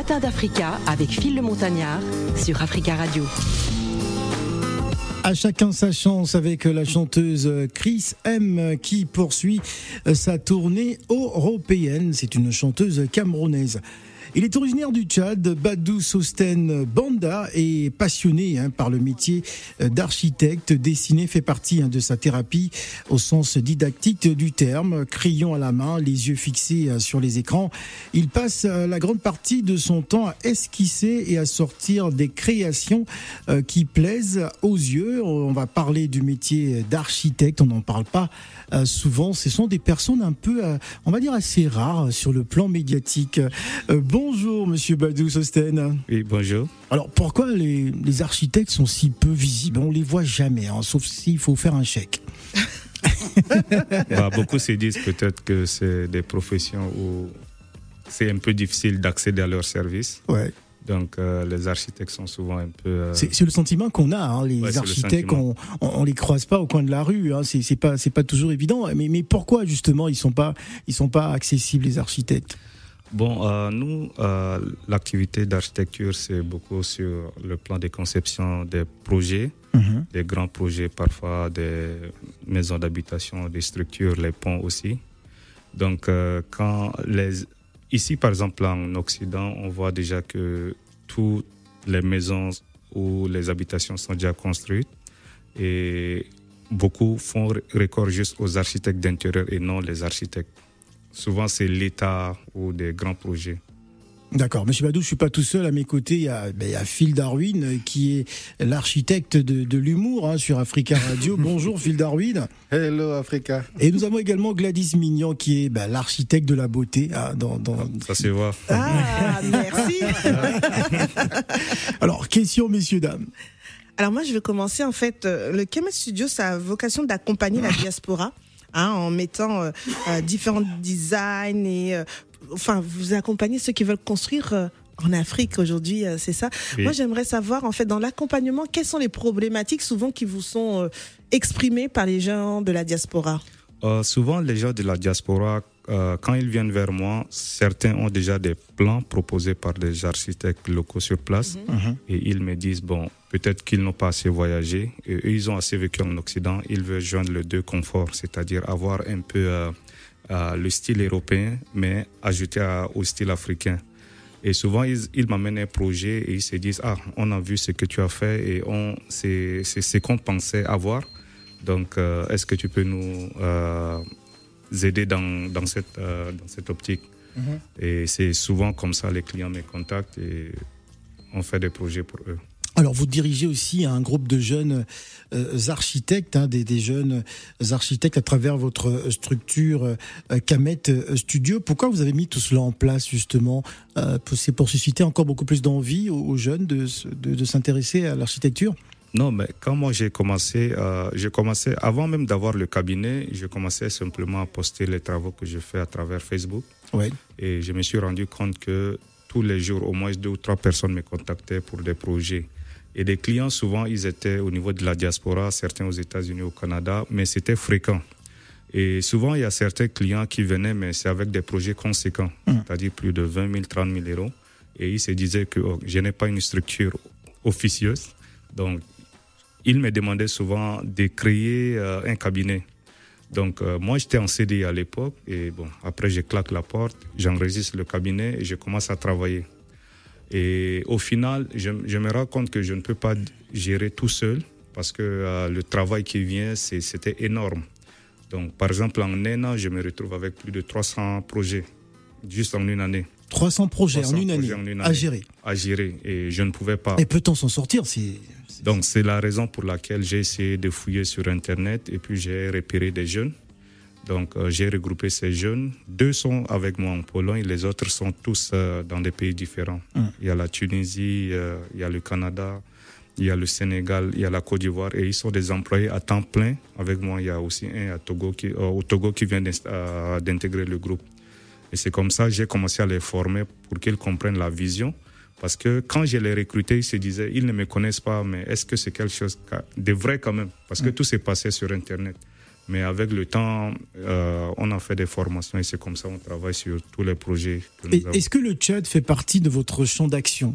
Les matins d'Africa avec Phil le Montagnard sur Africa Radio. À chacun sa chance avec la chanteuse Chris M qui poursuit sa tournée européenne. C'est une chanteuse camerounaise. Il est originaire du Tchad. Badou Sosten Banda est passionné hein, par le métier d'architecte. Dessiner fait partie hein, de sa thérapie au sens didactique du terme. Crayon à la main, les yeux fixés euh, sur les écrans. Il passe euh, la grande partie de son temps à esquisser et à sortir des créations euh, qui plaisent aux yeux. On va parler du métier d'architecte. On n'en parle pas souvent. Ce sont des personnes un peu, on va dire, assez rares sur le plan médiatique. Bon Bonjour, monsieur Badou Sosten. Oui, bonjour. Alors, pourquoi les, architectes sont si peu visibles? On les voit jamais, hein, sauf s'il faut faire un chèque. Bah, beaucoup se disent peut-être que c'est des professions où c'est un peu difficile d'accéder à leurs services. Ouais. Donc euh, les architectes sont souvent un peu. Euh, c'est le sentiment qu'on a. Hein, les architectes, on, on, les croise pas au coin de la rue. Hein, c'est pas c'est pas toujours évident. Mais, mais pourquoi justement ils sont pas ils sont pas accessibles les architectes? Bon, euh, nous, l'activité d'architecture, c'est beaucoup sur le plan des conceptions des projets, mhm. des grands projets, parfois des maisons d'habitation, des structures, les ponts aussi. Donc, quand les, ici, par exemple, en Occident, on voit déjà que toutes les maisons ou les habitations sont déjà construites et beaucoup font record juste aux architectes d'intérieur et non les architectes. Souvent, c'est l'État ou des grands projets. D'accord. Monsieur Badou, je suis pas tout seul. À mes côtés, il y a, ben, Phil Darwin, euh, qui est l'architecte de, l'humour hein, sur Africa Radio. Bonjour Phil Darwin. Hello Africa. Et nous avons également Gladys Mignon, qui est ben, l'architecte de la beauté. Hein, dans, Ça se voit. Ah, merci. Alors, question, messieurs, dames. Alors moi, je vais commencer. En fait, euh, le Kemet Studio, ça a vocation d'accompagner la diaspora. Hein, en mettant euh, euh, différents designs et euh, enfin vous accompagnez ceux qui veulent construire en Afrique aujourd'hui, c'est ça. Moi, j'aimerais savoir, en fait, dans l'accompagnement, quelles sont les problématiques souvent qui vous sont exprimées par les gens de la diaspora? Souvent, les gens de la diaspora, quand ils viennent vers moi, certains ont déjà des plans proposés par des architectes locaux sur place mhm. Mhm. et ils me disent, bon, Peut-être qu'ils n'ont pas assez voyagé et ils ont assez vécu en Occident. Ils veulent joindre le deux conforts, c'est-à-dire avoir un peu euh, euh, le style européen, mais ajouter au style africain. Et souvent, ils, m'amènent un projet et ils se disent Ah, on a vu ce que tu as fait et on, c'est, ce qu'on pensait avoir. Donc, euh, est-ce que tu peux nous aider dans, dans, cette, dans cette optique? Mm-hmm. Et c'est souvent comme ça les clients me contactent et on fait des projets pour eux. Alors, vous dirigez aussi un groupe de jeunes euh, architectes, hein, des, jeunes architectes à travers votre structure euh, Kamet Studio. Pourquoi vous avez mis tout cela en place, justement euh, C'est pour susciter encore beaucoup plus d'envie aux, jeunes de, de, s'intéresser à l'architecture? Non, mais quand moi j'ai commencé, j'ai commencé avant même d'avoir le cabinet, je commençais simplement à poster les travaux que je fais à travers Facebook. Ouais. Et je me suis rendu compte que tous les jours, au moins deux ou trois personnes me contactaient pour des projets. Et des clients, souvent, ils étaient au niveau de la diaspora, certains aux États-Unis, au Canada, mais c'était fréquent. Et souvent, il y a certains clients qui venaient, mais c'est avec des projets conséquents, mmh. c'est-à-dire plus de 20 000, 30 000 euros. Et ils se disaient que oh, je n'ai pas une structure officieuse. Donc, ils me demandaient souvent de créer euh, un cabinet. Donc, euh, moi, j'étais en CDI à l'époque. Et bon, après, je claque la porte, j'enregistre le cabinet et je commence à travailler. Et au final, je, me rends compte que je ne peux pas gérer tout seul parce que euh, le travail qui vient, c'était énorme. Donc, par exemple, en un an, je me retrouve avec plus de 300 projets, juste en une année. 300 projets, en, une année, à gérer. À gérer, et je ne pouvais pas. Et peut-on s'en sortir Donc, c'est la raison pour laquelle j'ai essayé de fouiller sur Internet et puis j'ai repéré des jeunes donc euh, j'ai regroupé ces jeunes. Deux sont avec moi en Pologne, les autres sont tous euh, dans des pays différents. Hum. Il y a la Tunisie, euh, il y a le Canada, il y a le Sénégal, il y a la Côte d'Ivoire et ils sont des employés à temps plein. Avec moi, il y a aussi un à Togo qui, au Togo qui vient d'intégrer le groupe. Et c'est comme ça que j'ai commencé à les former pour qu'ils comprennent la vision. Parce que quand je les recrutés, ils se disaient, ils ne me connaissent pas, mais est-ce que c'est quelque chose de vrai quand même? Parce que hum. tout s'est passé sur Internet. Mais avec le temps, euh, on a fait des formations et c'est comme ça qu'on travaille sur tous les projets. Est-ce que le Tchad fait partie de votre champ d'action?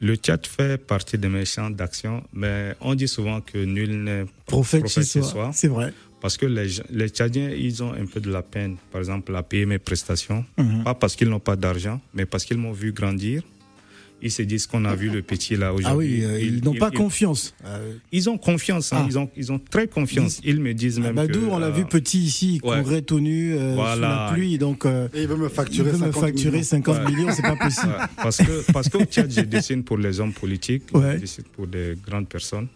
Le Tchad fait partie de mes champs d'action, mais on dit souvent que nul n'est prophète, chez soi. C'est vrai. Parce que les, les, Tchadiens, ils ont un peu de la peine, par exemple, à payer mes prestations. Mhm. Pas parce qu'ils n'ont pas d'argent, mais parce qu'ils m'ont vu grandir ils se disent qu'on a vu le petit là aujourd'hui. Ah oui, euh, ils, n'ont pas confiance. Ils ont confiance, hein, ah. ils, ont, ils ont très confiance. Ils, me disent même. Badou, on l'a vu euh, petit ici, il courait tout nu euh, sous la pluie. Donc, Et il veut me facturer, veut 50, me facturer millions. 50 millions, c'est pas possible. Parce que parce qu'au Tchad, je dessine pour les hommes politiques, je dessine pour des grandes personnes.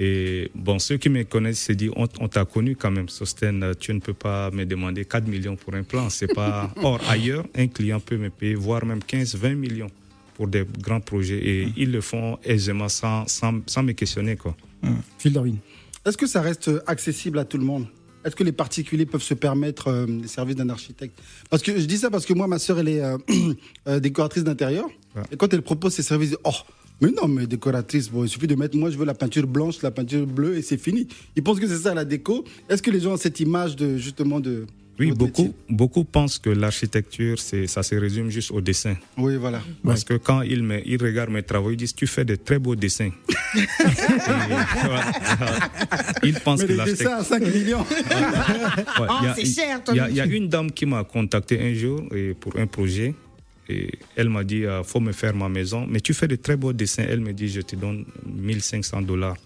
Et bon, ceux qui me connaissent se disent, on, on t'a connu quand même, Sosten, tu ne peux pas me demander 4 millions pour un plan. C'est pas. Or, ailleurs, un client peut me payer, voire même 15, 20 millions pour des grands projets et mmh. ils le font aisément sans, sans, sans me questionner. Quoi. Mmh. Phil Darwin. Est-ce que ça reste accessible à tout le monde? Est-ce que les particuliers peuvent se permettre euh, les services d'un architecte? Parce que je dis ça parce que moi, ma sœur, elle est euh, euh, décoratrice d'intérieur. Et quand elle propose ses services, oh, mais non, mais décoratrice, bon, il suffit de mettre, moi, je veux la peinture blanche, la peinture bleue, et c'est fini. Ils pensent que c'est ça la déco. Est-ce que les gens ont cette image de justement de oui, beaucoup, beaucoup pensent que l'architecture, ça se résume juste au dessin. Oui, voilà. Parce que quand ils, me, ils regardent mes travaux, ils disent Tu fais de très beaux dessins. ils pensent Mais que l'architecture. à 5 millions. oh, c'est cher, Il y, a une dame qui m'a contacté un jour et pour un projet. Et elle m'a dit, il euh, faut me faire ma maison. Mais tu fais de très beaux dessins. Elle me dit, je te donne 1500 dollars.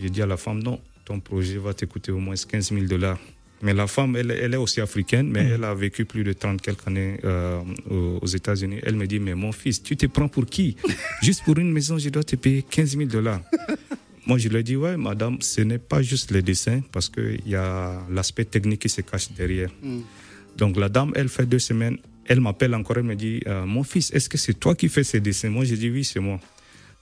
J'ai dit à la femme, non, ton projet va te coûter au moins 15 000 dollars. Mais la femme, elle, elle, est aussi africaine, mais mm. elle a vécu plus de 30 quelques années euh, aux États-Unis. Elle me dit, mais mon fils, tu te prends pour qui? Juste pour une maison, je dois te payer 15 000 dollars. Moi, je lui ai dit, ouais, madame, ce n'est pas juste les dessins, parce qu'il y a l'aspect technique qui se cache derrière. Mm. Donc la dame, elle fait deux semaines, elle m'appelle encore, elle me dit, euh, mon fils, est-ce que c'est toi qui fais ces dessins? Moi, je dis, oui, c'est moi.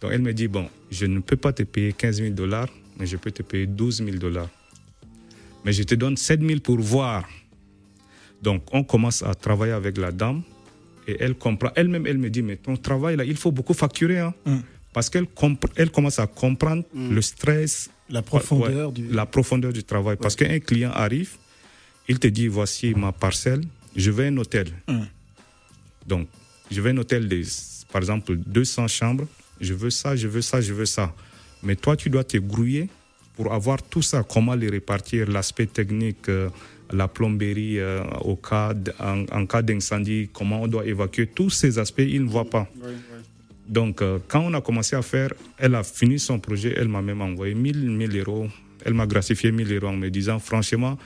Donc elle me dit, bon, je ne peux pas te payer 15 000 dollars, mais je peux te payer 12 000 dollars mais je te donne 7000 pour voir. Donc, on commence à travailler avec la dame et elle comprend. Elle-même, elle me dit, mais ton travail, là, il faut beaucoup facturer. Hein. Mm. Parce qu'elle elle commence à comprendre mm. le stress. La profondeur, du... La profondeur du travail. Parce qu'un client arrive, il te dit, voici ma parcelle, je veux un hôtel. Mm. Donc, je veux un hôtel de, par exemple, 200 chambres, je veux ça, je veux ça, je veux ça. Mais toi, tu dois te grouiller pour avoir tout ça, comment les répartir, l'aspect technique, euh, la plomberie euh, au cas en, cas d'incendie, comment on doit évacuer, tous ces aspects, ils ne voient pas. Donc, euh, quand on a commencé à faire, elle a fini son projet, elle m'a même envoyé 1000, 1000 euros. Elle m'a gratifié 1000 euros en me disant, franchement,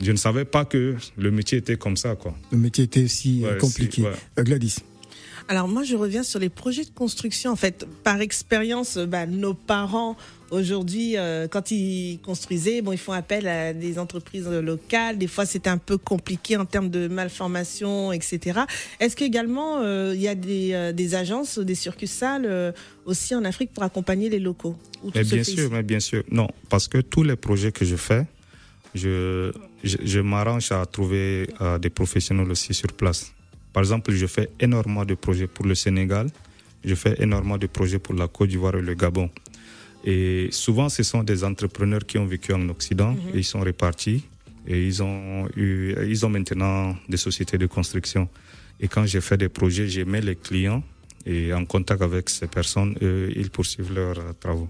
je ne savais pas que le métier était comme ça. Quoi. Le métier était aussi compliqué. Gladys alors moi, je reviens sur les projets de construction. En fait, par expérience, bah, nos parents aujourd'hui, euh, quand ils construisaient, bon, ils font appel à des entreprises locales. Des fois, c'était un peu compliqué en termes de malformation, etc. Est-ce qu'également, euh, il y a des, euh, des, agences, des succursales aussi en Afrique pour accompagner les locaux mais Bien sûr, mais bien sûr. Non, parce que tous les projets que je fais, je, je, je m'arrange à trouver des professionnels aussi sur place. Par exemple, je fais énormément de projets pour le Sénégal, je fais énormément de projets pour la Côte d'Ivoire et le Gabon. Et souvent, ce sont des entrepreneurs qui ont vécu en Occident mhm. et ils sont répartis et ils ont, eu, ils ont maintenant des sociétés de construction. Et quand j'ai fait des projets, j'ai mis les clients et en contact avec ces personnes, ils poursuivent leurs travaux.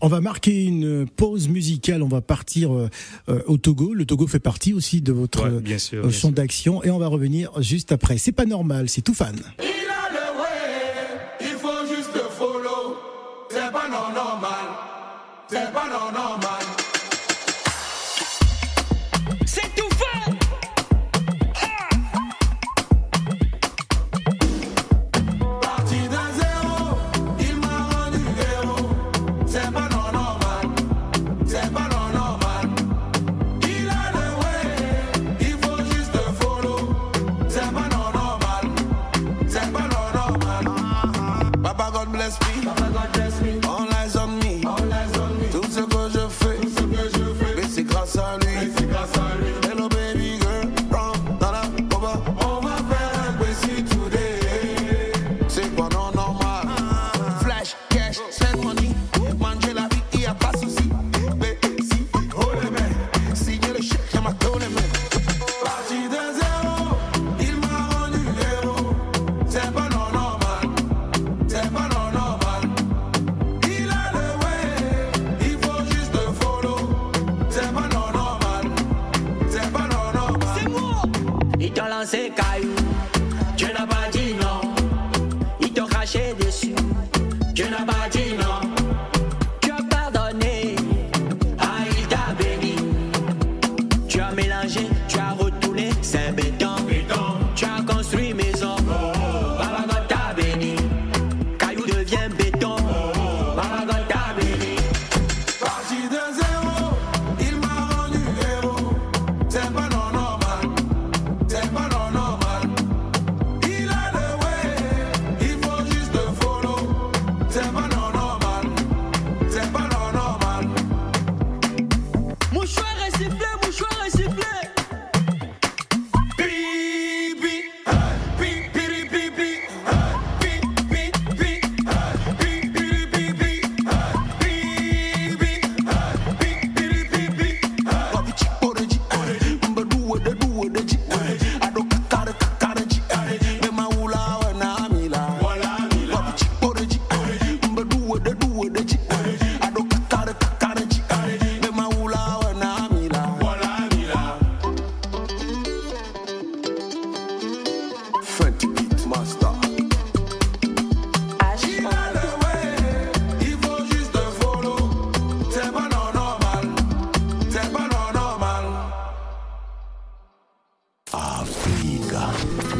On va marquer une pause musicale. On va partir euh, euh, au Togo. Le Togo fait partie aussi de votre euh, champ d'action. Et on va revenir juste après. C'est pas normal, c'est tout fan. All eyes on me. Tout ce que je fais. Ces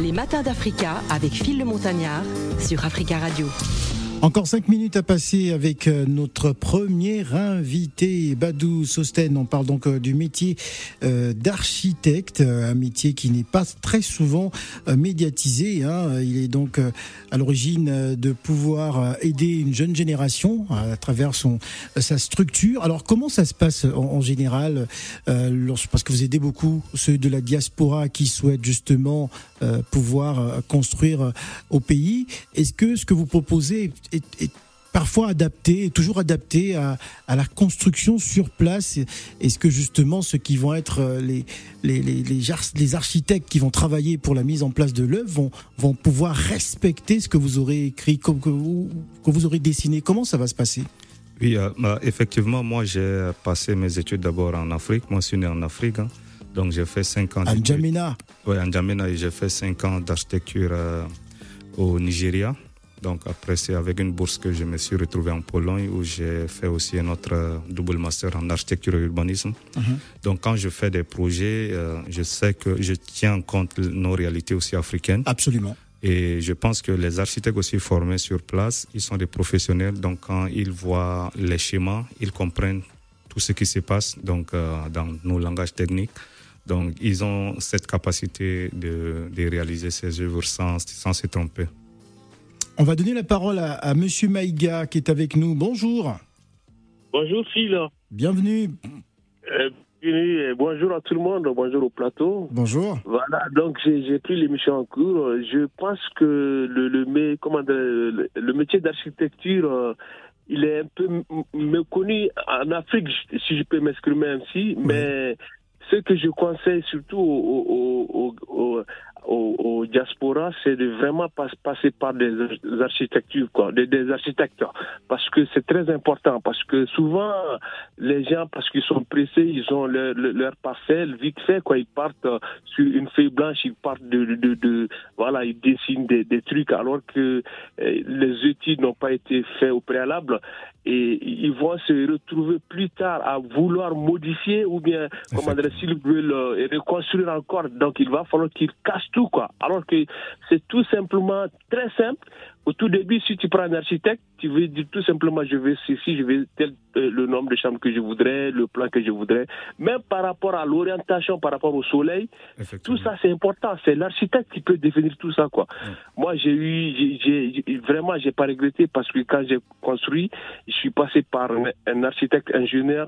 Les matins d'Africa avec Phil le Montagnard sur Africa Radio. Encore cinq minutes à passer avec euh, notre premier invité, Badou Sosten. On parle donc euh, du métier euh, d'architecte, un métier qui n'est pas très souvent médiatisé. hein. Il est donc à l'origine de pouvoir aider une jeune génération à travers son sa structure. Alors comment ça se passe en, général Parce que vous aidez beaucoup ceux de la diaspora qui souhaitent justement euh, pouvoir euh, construire euh, au pays. Est-ce que ce que vous proposez est, parfois adapté, toujours adapté à, la construction sur place? Est-ce que justement ceux qui vont être les, les, les, les, architectes qui vont travailler pour la mise en place de l'œuvre vont, vont pouvoir respecter ce que vous aurez écrit, que vous, que vous aurez dessiné? Comment ça va se passer? Oui, bah, effectivement, moi j'ai passé mes études d'abord en Afrique. Moi, je suis né en Afrique. hein. Donc j'ai fait 5 ans. N'Djamena Oui, en j'ai fait 5 ans d'architecture euh, au Nigeria. Donc après, c'est avec une bourse que je me suis retrouvé en Pologne où j'ai fait aussi un autre euh, double master en architecture et urbanisme. Donc quand je fais des projets, euh, je sais que je tiens en compte nos réalités aussi africaines. Absolument. Et je pense que les architectes aussi formés sur place, ils sont des professionnels. Donc quand ils voient les schémas, ils comprennent tout ce qui se passe donc, euh, dans nos langages techniques. Donc ils ont cette capacité de, de réaliser ces œuvres sans, sans se tromper. On va donner la parole à, à Monsieur Maïga qui est avec nous. Bonjour, Bonjour Phil, bienvenue. Euh, bienvenue et bonjour à tout le monde, bonjour au plateau. Bonjour. Voilà, donc j'ai pris l'émission en cours. Je pense que le, le, mé- comment dire, le, le métier d'architecture, euh, il est un peu méconnu en Afrique, si je peux m'exprimer ainsi, mais ce que je conseille surtout aux, aux, aux, aux- diasporas, c'est de vraiment pas- passer par des ar- architectures, quoi, des, des architectes, parce que c'est très important, parce que souvent les gens, parce qu'ils sont pressés, ils ont leur, leur, parcelle vite fait, quoi, ils partent euh, sur une feuille blanche, ils partent de, de, de- voilà, ils dessinent des, des trucs, alors que euh, les études n'ont pas été faites au préalable, et ils vont se retrouver plus tard à vouloir modifier ou bien, comment dire, s'ils veulent euh, reconstruire encore, donc il va falloir qu'ils cassent tout, quoi. Alors que c'est tout simplement très simple. Au tout début, si tu prends un architecte, tu veux dire tout simplement, je veux ceci, je veux tel, le nombre de chambres que je voudrais, le plan que je voudrais. Même par rapport à l'orientation, par rapport au soleil, tout ça c'est important. C'est l'architecte qui peut définir tout ça, quoi. Moi, j'ai eu, j'ai- vraiment, j'ai pas regretté parce que quand j'ai construit, je suis passé par un, architecte ingénieur.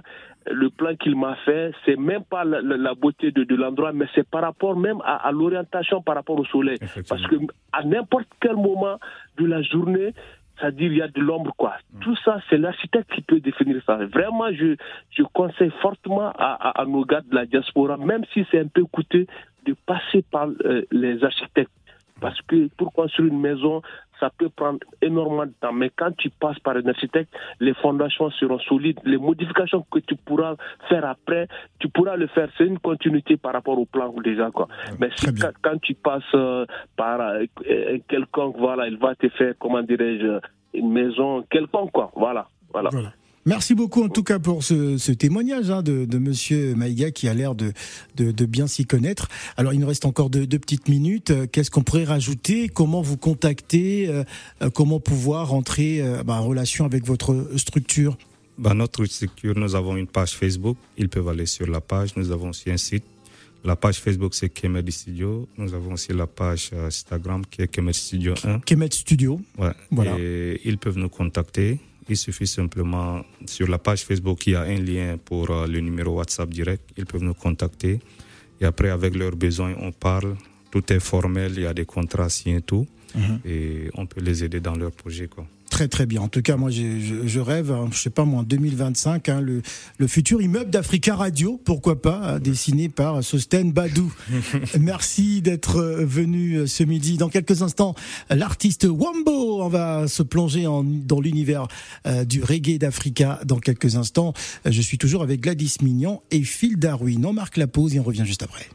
Le plan qu'il m'a fait, c'est même pas la, la- la beauté de, de l'endroit, mais c'est par rapport même à, à l'orientation par rapport au soleil. Parce que à n'importe quel moment de la journée, c'est-à-dire il y a de l'ombre, quoi. Tout ça, c'est l'architecte qui peut définir ça. Vraiment, je, je conseille fortement à, à, à nos gars de la diaspora, même si c'est un peu coûteux, de passer par euh, les architectes. Parce que pour construire une maison, ça peut prendre énormément de temps. Mais quand tu passes par un architecte, les fondations seront solides. Les modifications que tu pourras faire après, tu pourras le faire. C'est une continuité par rapport au plan déjà. Quoi. Mais si quand, tu passes euh, par euh, quelconque, voilà, il va te faire, comment dirais-je, une maison quelconque, quoi. Voilà. Voilà. Voilà. Merci beaucoup en tout cas pour ce, ce témoignage hein, de, de Monsieur Maïga qui a l'air de, de, de bien s'y connaître. Alors il nous reste encore deux, deux petites minutes. Euh, Qu'est-ce qu'on pourrait rajouter? Comment vous contacter? Euh, euh, Comment pouvoir entrer euh, bah, en relation avec votre structure? Dans notre structure, nous avons une page Facebook. Ils peuvent aller sur la page. Nous avons aussi un site. La page Facebook, c'est Kemedi Studio. Nous avons aussi la page Instagram qui est Kemedi Studio 1. Kemet Studio. Ouais. Voilà. Et ils peuvent nous contacter. Il suffit simplement, sur la page Facebook, il y a un lien pour euh, le numéro WhatsApp direct. Ils peuvent nous contacter. Et après, avec leurs besoins, on parle. Tout est formel, il y a des contrats signés, tout. Mhm. Et on peut les aider dans leur projet. Quoi. Très très bien. En tout cas, moi je, je rêve, hein, je sais pas moi, en 2025, hein, le, le futur immeuble d'Africa Radio, pourquoi pas, hein, dessiné par Sosten Badou. Merci d'être euh, venu euh, ce midi. Dans quelques instants, l'artiste Wambo, on va se plonger en- dans l'univers euh, du reggae d'Africa dans quelques instants. Je suis toujours avec Gladys Mignon et Phil Darwin. On marque la pause et on revient juste après.